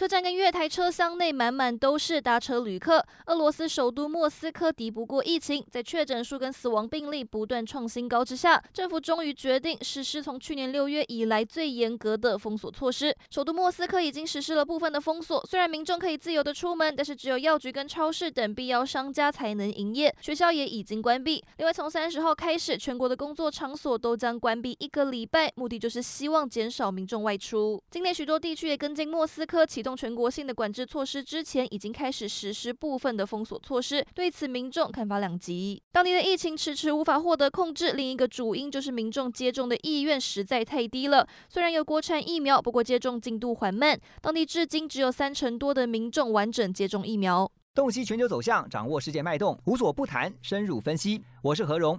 车站跟月台车厢内满满都是搭车旅客。俄罗斯首都莫斯科敌不过疫情，在确诊数跟死亡病例不断创新高之下，政府终于决定实施从去年六月以来最严格的封锁措施。首都莫斯科已经实施了部分的封锁，虽然民众可以自由的出门，但是只有药局跟超市等必要商家才能营业。学校也已经关闭。另外，从三十号开始，全国的工作场所都将关闭一个礼拜，目的就是希望减少民众外出。境内许多地区也跟进莫斯科启动。全国性的管制措施之前，已经开始实施部分的封锁措施。对此，民众看法两极。当地的疫情迟迟无法获得控制，另一个主因就是民众接种的意愿实在太低了。虽然有国产疫苗，不过接种进度缓慢，当地至今只有三成多的民众完整接种疫苗。洞悉全球走向，掌握世界脉动，无所不谈，深入分析。我是何荣。